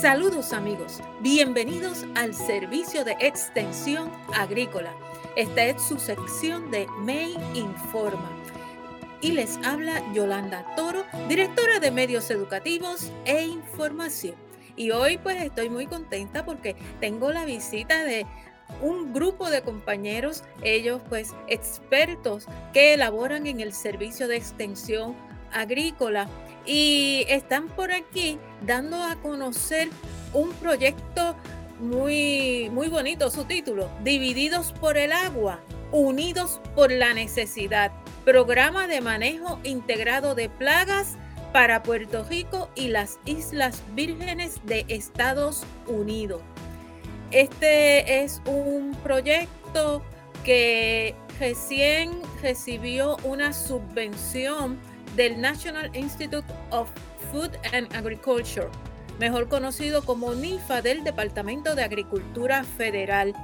Saludos amigos, bienvenidos al servicio de extensión agrícola. Esta es su sección de May Informa. Y les habla Yolanda Toro, directora de medios educativos e información. Y hoy pues estoy muy contenta porque tengo la visita de un grupo de compañeros, ellos pues expertos que elaboran en el servicio de extensión agrícola y están por aquí dando a conocer un proyecto muy, muy bonito, su título, Divididos por el agua, unidos por la necesidad, programa de manejo integrado de plagas para Puerto Rico y las Islas Vírgenes de Estados Unidos. Este es un proyecto que recién recibió una subvención del National Institute of Food and Agriculture, mejor conocido como NIFA del Departamento de Agricultura Federal,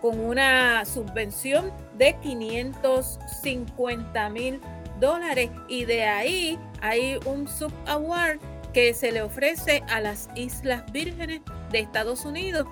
con una subvención de 550 mil dólares. Y de ahí hay un sub-award que se le ofrece a las Islas Vírgenes de Estados Unidos.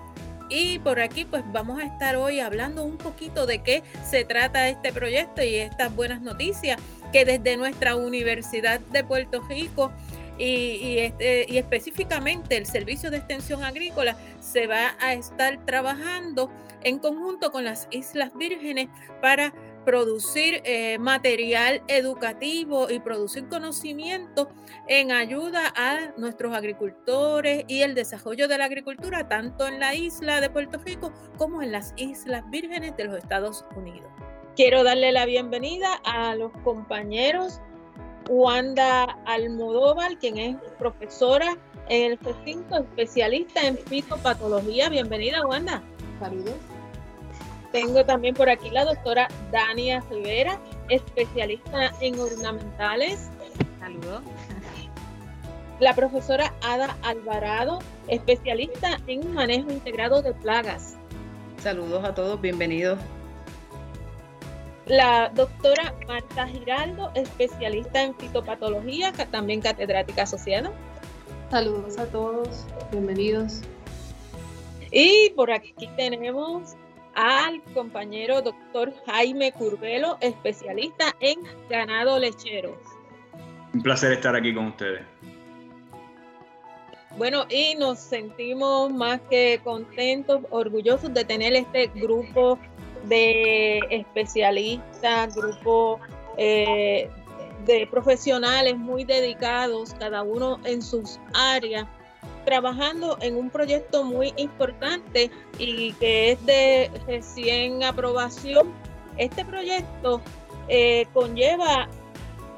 Y por aquí pues vamos a estar hoy hablando un poquito de qué se trata este proyecto y estas buenas noticias que desde nuestra Universidad de Puerto Rico y, este, y, específicamente el Servicio de Extensión Agrícola se va a estar trabajando en conjunto con las Islas Vírgenes para producir eh, material educativo y producir conocimiento en ayuda a nuestros agricultores y el desarrollo de la agricultura tanto en la isla de Puerto Rico como en las Islas Vírgenes de los Estados Unidos. Quiero darle la bienvenida a los compañeros Wanda Almodóvar, quien es profesora en el recinto especialista en fitopatología. Bienvenida, Wanda. Saludos. Tengo también por aquí la doctora Dania Rivera, especialista en ornamentales. Saludos. La profesora Ada Alvarado, especialista en manejo integrado de plagas. Saludos a todos, bienvenidos. La doctora Marta Giraldo, especialista en fitopatología, también catedrática asociada. Saludos a todos, bienvenidos. Y por aquí tenemos al compañero doctor Jaime Curvelo, especialista en ganado lechero. Un placer estar aquí con ustedes. Bueno, y nos sentimos más que contentos, orgullosos de tener este grupo de especialistas, grupo eh, de profesionales muy dedicados, cada uno en sus áreas trabajando en un proyecto muy importante y que es de recién aprobación. Este proyecto eh, conlleva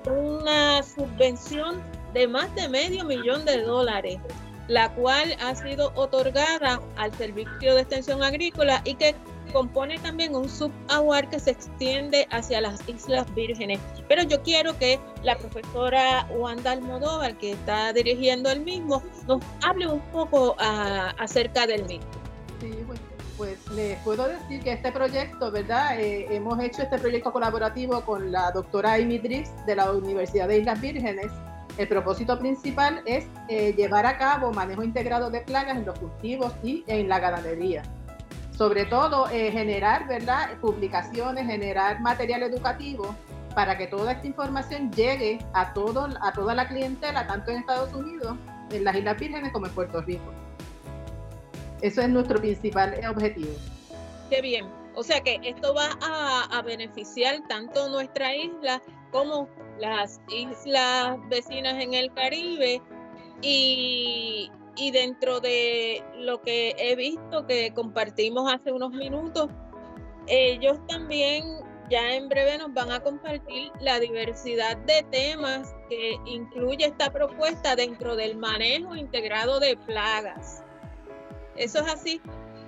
una subvención de más de medio millón de dólares, la cual ha sido otorgada al Servicio de Extensión Agrícola y que compone también un sub-award que se extiende hacia las Islas Vírgenes. Pero yo quiero que la profesora Wanda Almodóvar, que está dirigiendo el mismo, nos hable un poco ah, acerca del mismo. Sí, pues, les puedo decir que este proyecto, ¿verdad? Eh, hemos hecho este proyecto colaborativo con la doctora Amy de la Universidad de Islas Vírgenes. El propósito principal es eh, llevar a cabo manejo integrado de plagas en los cultivos y en la ganadería sobre todo eh, generar ¿verdad? publicaciones, generar material educativo para que toda esta información llegue a, todo, a toda la clientela, tanto en Estados Unidos, en las Islas Vírgenes como en Puerto Rico. Eso es nuestro principal objetivo. Qué bien. O sea que esto va a, a beneficiar tanto nuestra isla como las islas vecinas en el Caribe y, y dentro de lo que he visto que compartimos hace unos minutos, ellos también ya en breve nos van a compartir la diversidad de temas que incluye esta propuesta dentro del manejo integrado de plagas. ¿Eso es así?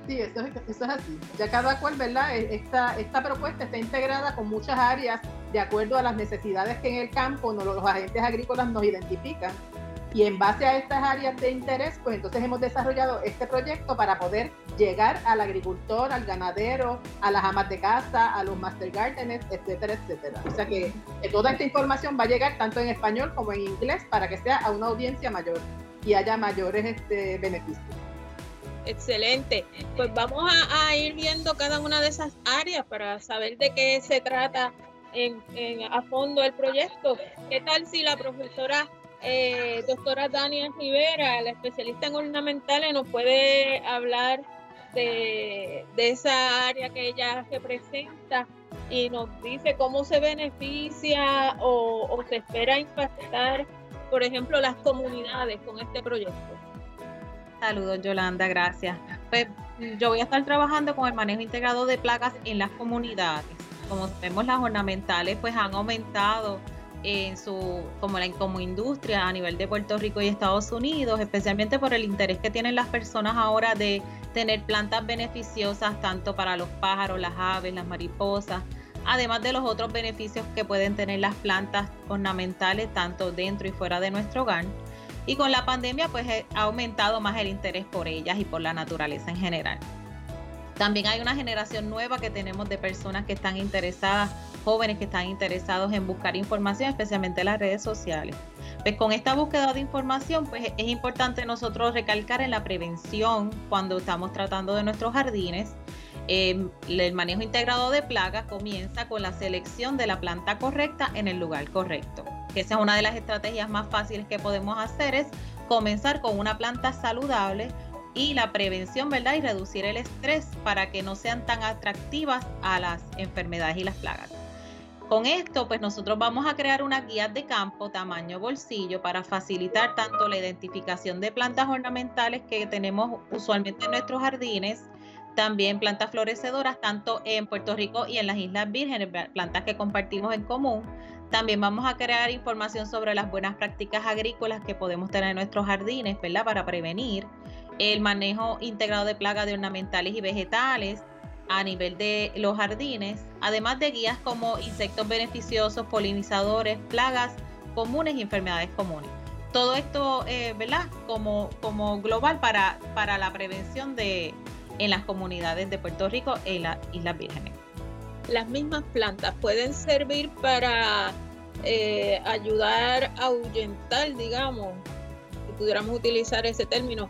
Sí, eso es, así. Ya cada cual, ¿verdad? E, esta, esta propuesta está integrada con muchas áreas de acuerdo a las necesidades que en el campo los agentes agrícolas nos identifican y en base a estas áreas de interés, pues entonces hemos desarrollado este proyecto para poder llegar al agricultor, al ganadero, a las amas de casa, a los master gardeners, etcétera, etcétera. O sea que, toda esta información va a llegar tanto en español como en inglés para que sea a una audiencia mayor. y haya mayores este, beneficios. Excelente. Pues vamos a, ir viendo cada una de esas áreas para saber de qué se trata en, a fondo el proyecto. ¿Qué tal si la profesora eh, doctora Dania Rivera, la especialista en ornamentales, nos puede hablar de, esa área que ella representa y nos dice cómo se beneficia o, se espera impactar, por ejemplo, las comunidades con este proyecto. Saludos Yolanda, gracias. Pues yo voy a estar trabajando con el manejo integrado de plagas en las comunidades. Como vemos, las ornamentales pues han aumentado en su como la como industria a nivel de Puerto Rico y Estados Unidos, especialmente por el interés que tienen las personas ahora de tener plantas beneficiosas tanto para los pájaros, las aves, las mariposas, además de los otros beneficios que pueden tener las plantas ornamentales tanto dentro y fuera de nuestro hogar. Y con la pandemia pues ha aumentado más el interés por ellas y por la naturaleza en general. También hay una generación nueva que tenemos de personas que están interesadas jóvenes que están interesados en buscar información, especialmente en las redes sociales. Pues con esta búsqueda de información, pues es importante nosotros recalcar en la prevención cuando estamos tratando de nuestros jardines. Em, el manejo integrado de plagas comienza con la selección de la planta correcta en el lugar correcto. Esa es una de las estrategias más fáciles que podemos hacer, es comenzar con una planta saludable y la prevención, ¿verdad? Y reducir el estrés para que no sean tan atractivas a las enfermedades y las plagas. Con esto, pues nosotros vamos a crear una guía de campo tamaño bolsillo para facilitar tanto la identificación de plantas ornamentales que tenemos usualmente en nuestros jardines, también plantas florecedoras, tanto en Puerto Rico y en las Islas Vírgenes, plantas que compartimos en común. También vamos a crear información sobre las buenas prácticas agrícolas que podemos tener en nuestros jardines, ¿verdad? Para prevenir el manejo integrado de plagas de ornamentales y vegetales, a nivel de los jardines, además de guías como insectos beneficiosos, polinizadores, plagas comunes y enfermedades comunes. Todo esto, eh, ¿verdad? Como, como global para, para la prevención de en las comunidades de Puerto Rico e las Islas Vírgenes. Las mismas plantas pueden servir para eh, ayudar a ahuyentar, digamos, si pudiéramos utilizar ese término,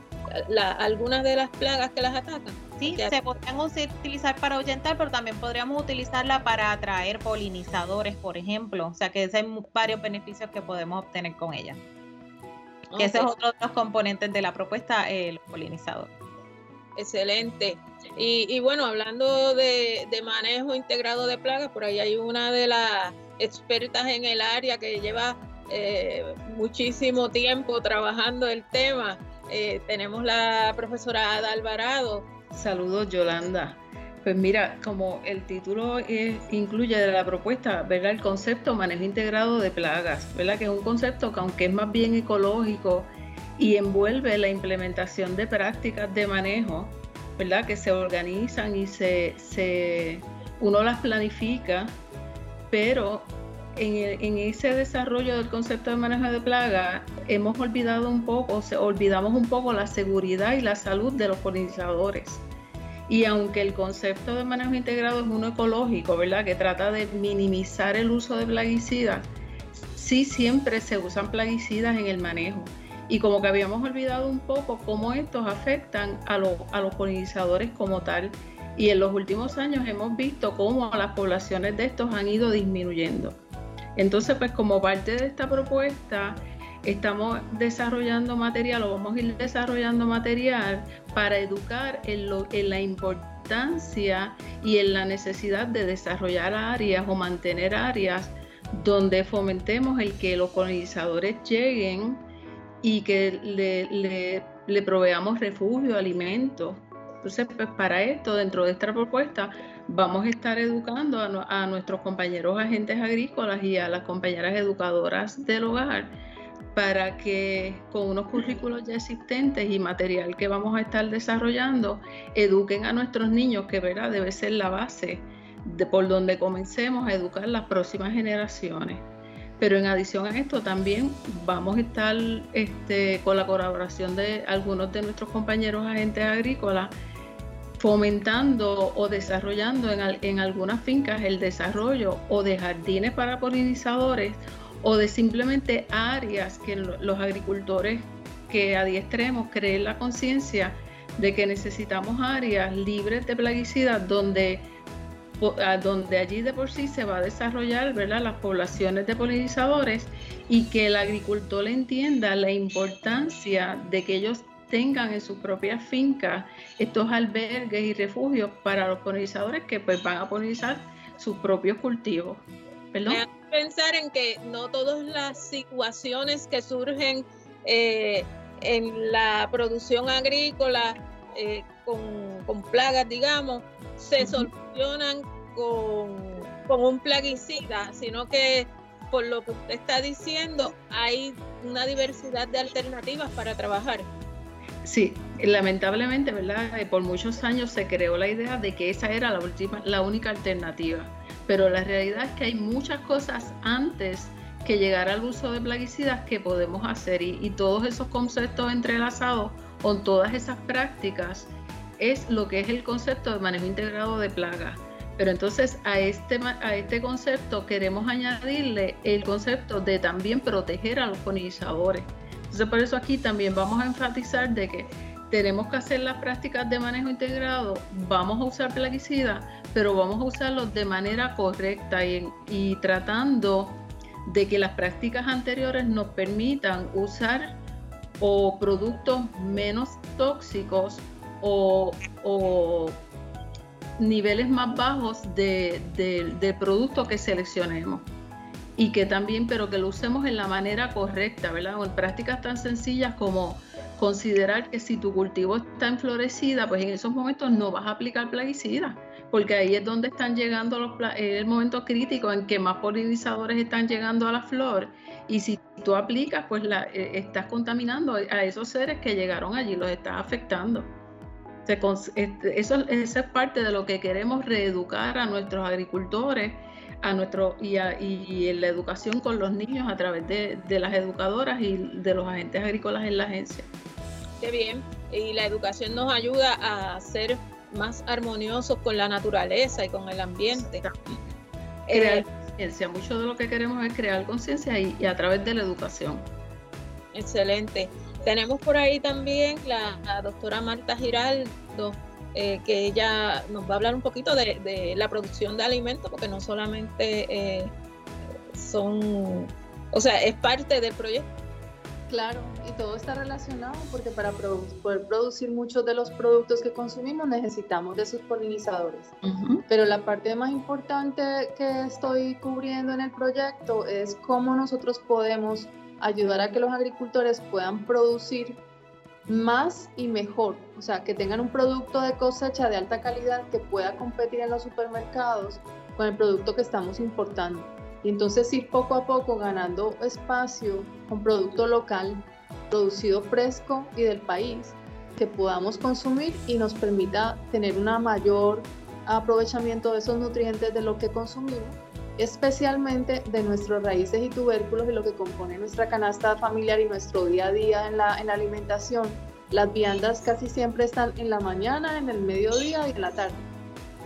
algunas de las plagas que las atacan. Sí, se podrían utilizar para ahuyentar, pero también podríamos utilizarla para atraer polinizadores, por ejemplo. O sea que hay varios beneficios que podemos obtener con ella. ese es otro de los componentes de la propuesta, el polinizador. Excelente. Y, bueno, hablando de, manejo integrado de plagas, por ahí hay una de las expertas en el área que lleva eh, muchísimo tiempo trabajando el tema. Eh, tenemos la profesora Ada Alvarado, Saludos, Yolanda. Pues mira, como el título incluye de la propuesta, ¿verdad? El concepto manejo integrado de plagas, ¿verdad? Que es un concepto que aunque es más bien ecológico y envuelve la implementación de prácticas de manejo, ¿verdad? Que se organizan y se, se uno las planifica, pero en, en, ese desarrollo del concepto de manejo de plagas hemos olvidado un poco, olvidamos un poco la seguridad y la salud de los polinizadores. Y aunque el concepto de manejo integrado es uno ecológico, ¿verdad? Que trata de minimizar el uso de plaguicidas, sí siempre se usan plaguicidas en el manejo. Y como que habíamos olvidado un poco cómo estos afectan a, a los polinizadores como tal. Y en los últimos años hemos visto cómo las poblaciones de estos han ido disminuyendo. Entonces, pues como parte de esta propuesta, estamos desarrollando material o vamos a ir desarrollando material para educar en, la importancia y en la necesidad de desarrollar áreas o mantener áreas donde fomentemos el que los colonizadores lleguen y que le, le proveamos refugio, alimento. Entonces, pues para esto, dentro de esta propuesta, vamos a estar educando a, nuestros compañeros agentes agrícolas y a las compañeras educadoras del hogar para que con unos currículos ya existentes y material que vamos a estar desarrollando, eduquen a nuestros niños, que verá, debe ser la base de por donde comencemos a educar las próximas generaciones. Pero en adición a esto también vamos a estar este, con la colaboración de algunos de nuestros compañeros agentes agrícolas fomentando o desarrollando en, algunas fincas el desarrollo o de jardines para polinizadores o de simplemente áreas que los agricultores que adiestremos, creer la conciencia de que necesitamos áreas libres de plaguicidas donde, donde allí de por sí se va a desarrollar ¿verdad? las poblaciones de polinizadores y que el agricultor entienda la importancia de que ellos tengan en sus propias fincas estos albergues y refugios para los polinizadores que pues van a polinizar sus propios cultivos. ¿Perdón? Pensar en que no todas las situaciones que surgen eh, en la producción agrícola eh, con, plagas, digamos, se solucionan con, con un plaguicida, sino que por lo que usted está diciendo, hay una diversidad de alternativas para trabajar. Sí, lamentablemente, ¿verdad? Eh, por muchos años se creó la idea de que esa era la última, la única alternativa. Pero la realidad es que hay muchas cosas antes que llegar al uso de plaguicidas que podemos hacer y, todos esos conceptos entrelazados con todas esas prácticas es lo que es el concepto de manejo integrado de plagas. Pero entonces a este, a este concepto queremos añadirle el concepto de también proteger a los polinizadores. Entonces por eso aquí también vamos a enfatizar de que tenemos que hacer las prácticas de manejo integrado, vamos a usar plaguicidas, pero vamos a usarlos de manera correcta y, y tratando de que las prácticas anteriores nos permitan usar o productos menos tóxicos o, niveles más bajos de, de producto que seleccionemos y que también, pero que lo usemos en la manera correcta, ¿verdad? En prácticas tan sencillas como considerar que si tu cultivo está enflorecida, pues en esos momentos no vas a aplicar plaguicida, porque ahí es donde están llegando los el momento crítico en que más polinizadores están llegando a la flor y si tú aplicas, pues la, eh, estás contaminando a esos seres que llegaron allí, los estás afectando. Este, eso, eso es parte de lo que queremos reeducar a nuestros agricultores a nuestro y, en la educación con los niños a través de, las educadoras y de los agentes agrícolas en la agencia. Qué bien, y la educación nos ayuda a ser más armoniosos con la naturaleza y con el ambiente. Crear eh, conciencia, mucho de lo que queremos es crear conciencia y, a través de la educación. Excelente. Tenemos por ahí también la, la doctora Marta Giraldo, eh, que ella nos va a hablar un poquito de, la producción de alimentos, porque no solamente eh, son, o sea, es parte del proyecto. Claro, y todo está relacionado porque para poder producir muchos de los productos que consumimos necesitamos de sus polinizadores. Pero la parte más importante que estoy cubriendo en el proyecto es cómo nosotros podemos ayudar a que los agricultores puedan producir más y mejor, o sea, que tengan un producto de cosecha de alta calidad que pueda competir en los supermercados con el producto que estamos importando. Y entonces ir poco a poco ganando espacio con producto local, producido fresco y del país, que podamos consumir y nos permita tener un mayor aprovechamiento de esos nutrientes de lo que consumimos especialmente de nuestros raíces y tubérculos y lo que compone nuestra canasta familiar y nuestro día a día en la, en alimentación. Las viandas casi siempre están en la mañana, en el mediodía y en la tarde.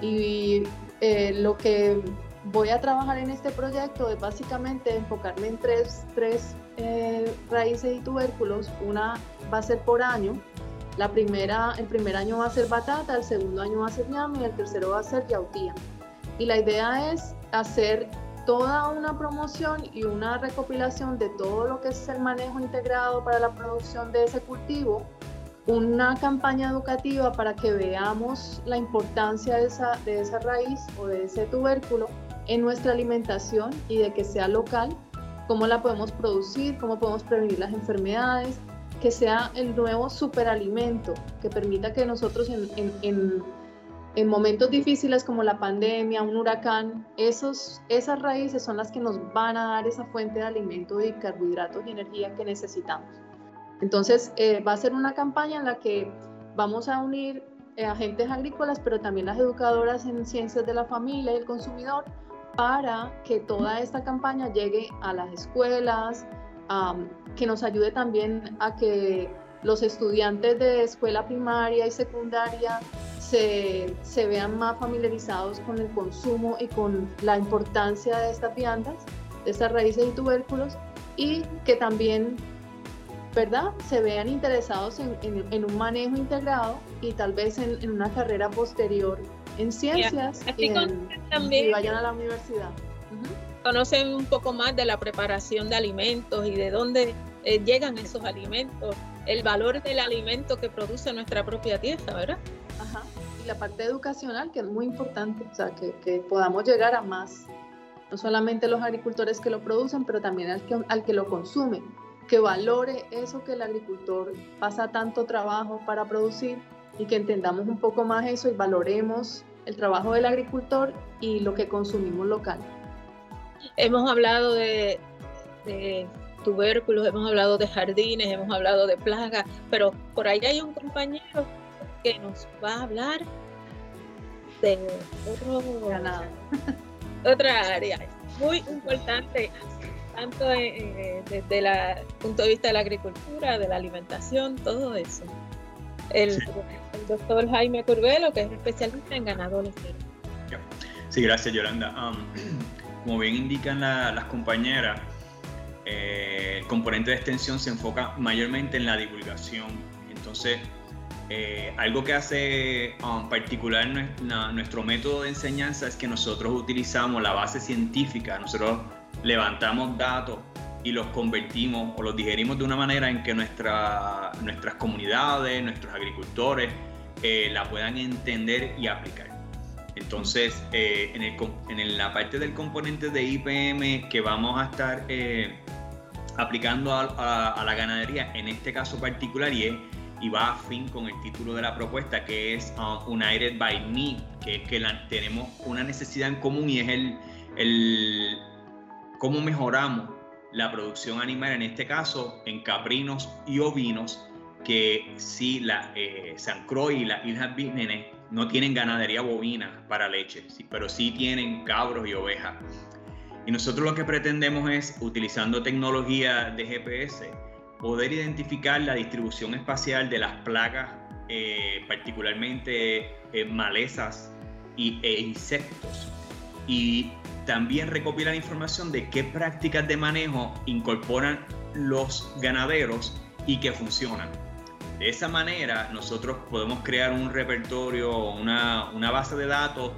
Y eh, lo que voy a trabajar en este proyecto es básicamente enfocarme en tres, tres eh, raíces y tubérculos. Una va a ser por año. La primera, el primer año va a ser batata, el segundo año va a ser ñame y el tercero va a ser yautía. Y la idea es hacer toda una promoción y una recopilación de todo lo que es el manejo integrado para la producción de ese cultivo, una campaña educativa para que veamos la importancia de esa, de esa raíz o de ese tubérculo en nuestra alimentación y de que sea local, cómo la podemos producir, cómo podemos prevenir las enfermedades, que sea el nuevo superalimento que permita que nosotros en, en en momentos difíciles como la pandemia, un huracán, esos, esas raíces son las que nos van a dar esa fuente de alimento y carbohidratos y energía que necesitamos. Entonces, eh, va a ser una campaña en la que vamos a unir eh, agentes agrícolas, pero también las educadoras en ciencias de la familia y el consumidor, para que toda esta campaña llegue a las escuelas, que nos ayude también a que los estudiantes de escuela primaria y secundaria se, vean más familiarizados con el consumo y con la importancia de estas viandas, de estas raíces y tubérculos, y que también ¿verdad? Se vean interesados en, un manejo integrado y tal vez en, una carrera posterior en ciencias y, también, vayan a la universidad. Conocen un poco más de la preparación de alimentos y de dónde eh, llegan esos alimentos, el valor del alimento que produce nuestra propia tierra, ¿verdad? Ajá. Y la parte educacional, que es muy importante, o sea, que, que podamos llegar a más, no solamente los agricultores que lo producen, pero también al que, al que lo consume que valore eso que el agricultor pasa tanto trabajo para producir y que entendamos un poco más eso y valoremos el trabajo del agricultor y lo que consumimos local. Hemos hablado de, tubérculos, hemos hablado de jardines, hemos hablado de plagas, pero por ahí hay un compañero que nos va a hablar de otro, otra área muy importante tanto desde el punto de vista de la agricultura, de la alimentación, todo eso. El, doctor Jaime Curbelo, que es especialista en ganado Sí, gracias Yolanda. Um, como bien indican las compañeras, eh, el componente de extensión se enfoca mayormente en la divulgación. Entonces, eh, algo que hace um, particular nuestro método de enseñanza es que nosotros utilizamos la base científica, nosotros levantamos datos y los convertimos o los digerimos de una manera en que nuestra, nuestras comunidades, nuestros agricultores eh, la puedan entender y aplicar. Entonces, eh, en, el, en, la parte del componente de IPM que vamos a estar eh, aplicando a, la ganadería, en este caso particular, y, y va a fin con el título de la propuesta, que es uh, United by Me, que es que la, tenemos una necesidad en común y es el, el cómo mejoramos la producción animal, en este caso en caprinos y ovinos, que si la eh, San Croix y las Islas Vírgenes no tienen ganadería bovina para leche, pero sí tienen cabros y ovejas. Y nosotros lo que pretendemos es, utilizando tecnología de GPS, poder identificar la distribución espacial de las plagas, eh, particularmente eh, malezas y, e insectos. Y también recopilan información de qué prácticas de manejo incorporan los ganaderos y que funcionan. De esa manera nosotros podemos crear un repertorio, una, una base de datos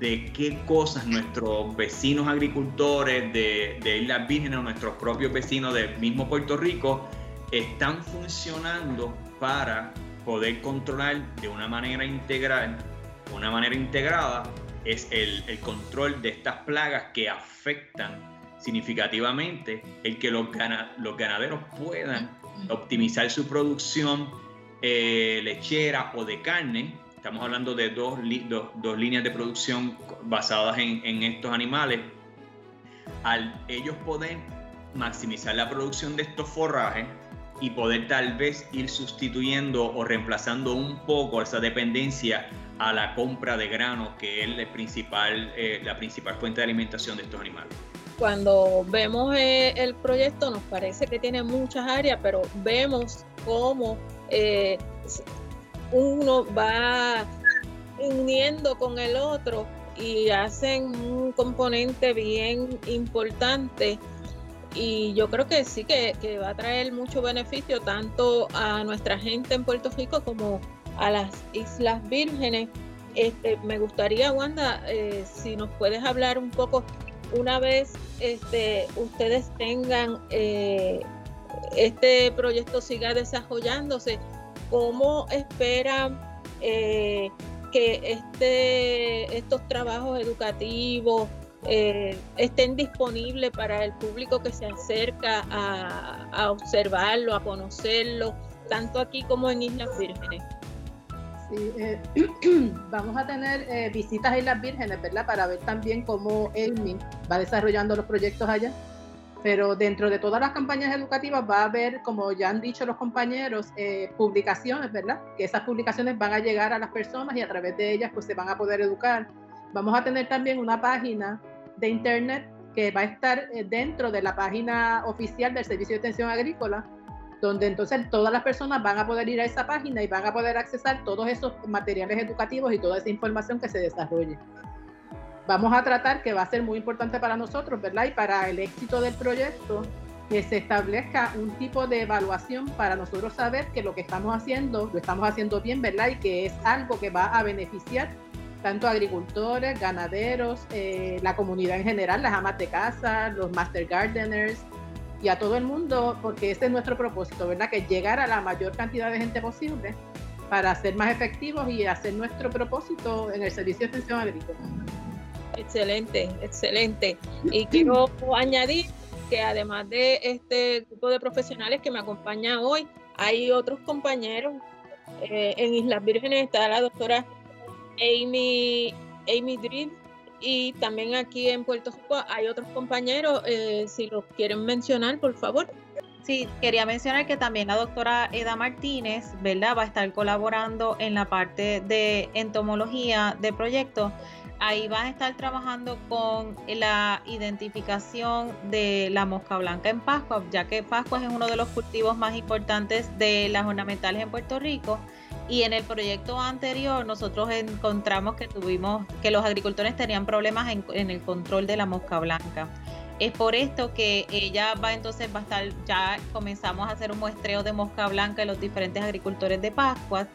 de qué cosas nuestros vecinos agricultores de, de Islas Vírgenes o nuestros propios vecinos del mismo Puerto Rico están funcionando para poder controlar de una manera integral, una manera integrada es el, control de estas plagas que afectan significativamente el que los, los ganaderos puedan optimizar su producción eh, lechera o de carne. Estamos hablando de dos, dos, líneas de producción basadas en, en estos animales. Al ellos poder maximizar la producción de estos forrajes, y poder tal vez ir sustituyendo o reemplazando un poco esa dependencia a la compra de grano, que es el principal, eh, la principal fuente de alimentación de estos animales. Cuando vemos eh, el proyecto nos parece que tiene muchas áreas, pero vemos cómo eh, uno va uniendo con el otro y hacen un componente bien importante y yo creo que sí que, va a traer mucho beneficio tanto a nuestra gente en Puerto Rico como a las Islas Vírgenes. Este, me gustaría, Wanda, eh, si nos puedes hablar un poco, una vez este, ustedes tengan eh, este proyecto siga desarrollándose, ¿cómo esperan eh, que este, estos trabajos educativos estén disponibles para el público que se acerca a, a observarlo, a conocerlo, tanto aquí como en Islas Vírgenes? Sí, eh, vamos a tener eh, visitas a Islas Vírgenes, ¿verdad? Para ver también cómo ELMI va desarrollando los proyectos allá. Pero dentro de todas las campañas educativas va a haber, como ya han dicho los compañeros, eh, publicaciones, ¿verdad? Que esas publicaciones van a llegar a las personas y a través de ellas pues se van a poder educar. Vamos a tener también una página de internet que va a estar dentro de la página oficial del Servicio de Extensión Agrícola, donde entonces todas las personas van a poder ir a esa página y van a poder accesar todos esos materiales educativos y toda esa información que se desarrolle. Vamos a tratar, que va a ser muy importante para nosotros, ¿verdad? Y para el éxito del proyecto, que se establezca un tipo de evaluación para nosotros saber que lo que estamos haciendo lo estamos haciendo bien, ¿verdad? Y que es algo que va a beneficiar tanto agricultores, ganaderos, eh, la comunidad en general, las amas de casa, los master gardeners y a todo el mundo, porque ese es nuestro propósito, ¿verdad? Que llegar a la mayor cantidad de gente posible para ser más efectivos y hacer nuestro propósito en el servicio de extensión agrícola. Excelente, excelente. Y quiero añadir que además de este grupo de profesionales que me acompaña hoy, hay otros compañeros. Eh, en Islas Vírgenes está la doctora Amy, Amy y también aquí en Puerto Rico hay otros compañeros, eh, si los quieren mencionar, por favor. Sí, quería mencionar que también la doctora Eda Martínez, ¿verdad? Va a estar colaborando en la parte de entomología de proyecto. Ahí van a estar trabajando con la identificación de la mosca blanca en Pascua, ya que Pascua es uno de los cultivos más importantes de las ornamentales en Puerto Rico. Y en el proyecto anterior nosotros encontramos que tuvimos que los agricultores tenían problemas en, el control de la mosca blanca. Es por esto que ella va entonces va a estar, ya comenzamos a hacer un muestreo de mosca blanca en los diferentes agricultores de Pascua.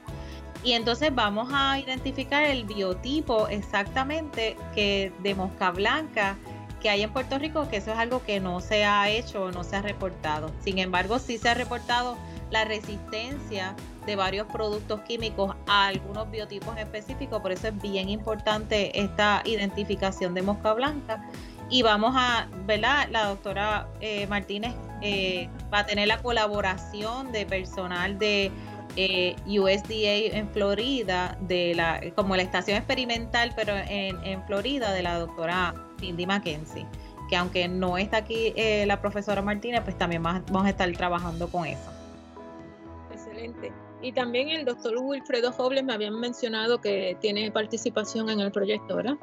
Y entonces vamos a identificar el biotipo exactamente que de mosca blanca que hay en Puerto Rico, que eso es algo que no se ha hecho o no se ha reportado. Sin embargo, sí se ha reportado la resistencia de varios productos químicos a algunos biotipos específicos, por eso es bien importante esta identificación de mosca blanca y vamos a, ¿verdad? La doctora eh, Martínez eh, va a tener la colaboración de personal de eh, USDA en Florida, de la, como la estación experimental, pero en, en Florida, de la doctora Cindy Mackenzie, que aunque no está aquí la profesora Martínez, pues también vamos a estar trabajando con eso. Excelente. Y también el doctor Wilfredo Jobles me habían mencionado que tiene participación en el proyecto, ¿verdad?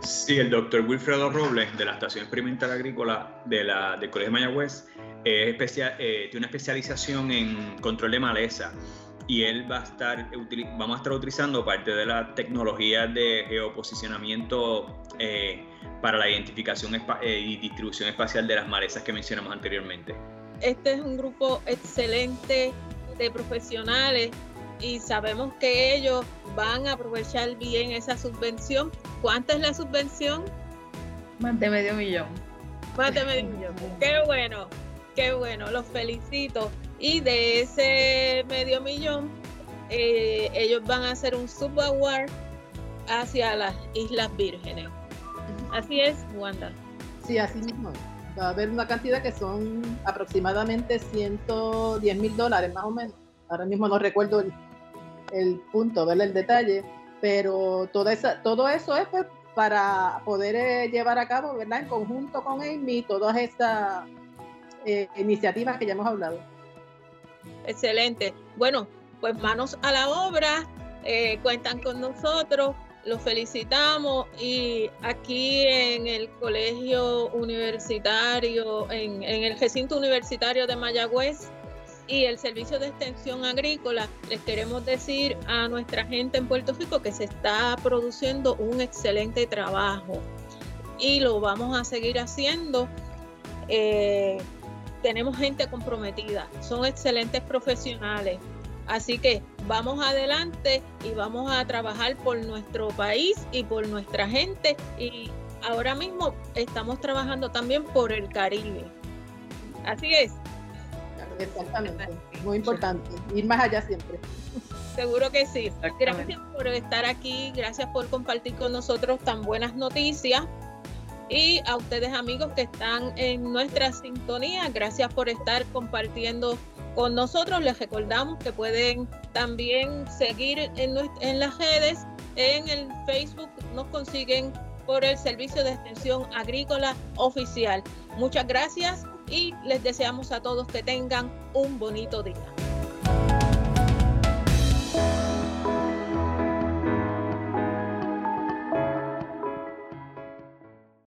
Sí, el doctor Wilfredo Robles de la Estación Experimental Agrícola de la, del Colegio Mayagüez eh, tiene una especialización en control de maleza y él va a estar, vamos a estar utilizando parte de la tecnología de geoposicionamiento eh, para la identificación eh, y distribución espacial de las malezas que mencionamos anteriormente. Este es un grupo excelente de profesionales y sabemos que ellos van a aprovechar bien esa subvención. ¿Cuánta es la subvención? Más de medio millón. Más de medio millón. Qué bueno, qué bueno, los felicito. Y de ese medio millón, eh, ellos van a hacer un subaward hacia las Islas Vírgenes. Así es, Wanda. Sí, así mismo. A haber una cantidad que son aproximadamente 110 mil dólares, más o menos. Ahora mismo no recuerdo el, punto, ver el detalle, pero toda esa, todo eso es pues, para poder eh, llevar a cabo, ¿verdad? En conjunto con Amy, todas estas eh, iniciativas que ya hemos hablado. Excelente. Bueno, pues manos a la obra, eh, cuentan con nosotros, los felicitamos y aquí en el colegio universitario, en, el recinto universitario de Mayagüez, y el servicio de extensión agrícola, les queremos decir a nuestra gente en Puerto Rico que se está produciendo un excelente trabajo y lo vamos a seguir haciendo. Eh, tenemos gente comprometida, son excelentes profesionales. Así que vamos adelante y vamos a trabajar por nuestro país y por nuestra gente. Y ahora mismo estamos trabajando también por el Caribe. Así es. Exactamente, muy importante, ir más allá siempre. Seguro que sí. Gracias por estar aquí, gracias por compartir con nosotros tan buenas noticias. Y a ustedes amigos que están en nuestra sintonía, gracias por estar compartiendo con nosotros. Les recordamos que pueden también seguir en, en las redes, en el Facebook nos consiguen por el Servicio de Extensión Agrícola Oficial. Muchas gracias y les deseamos a todos que tengan un bonito día.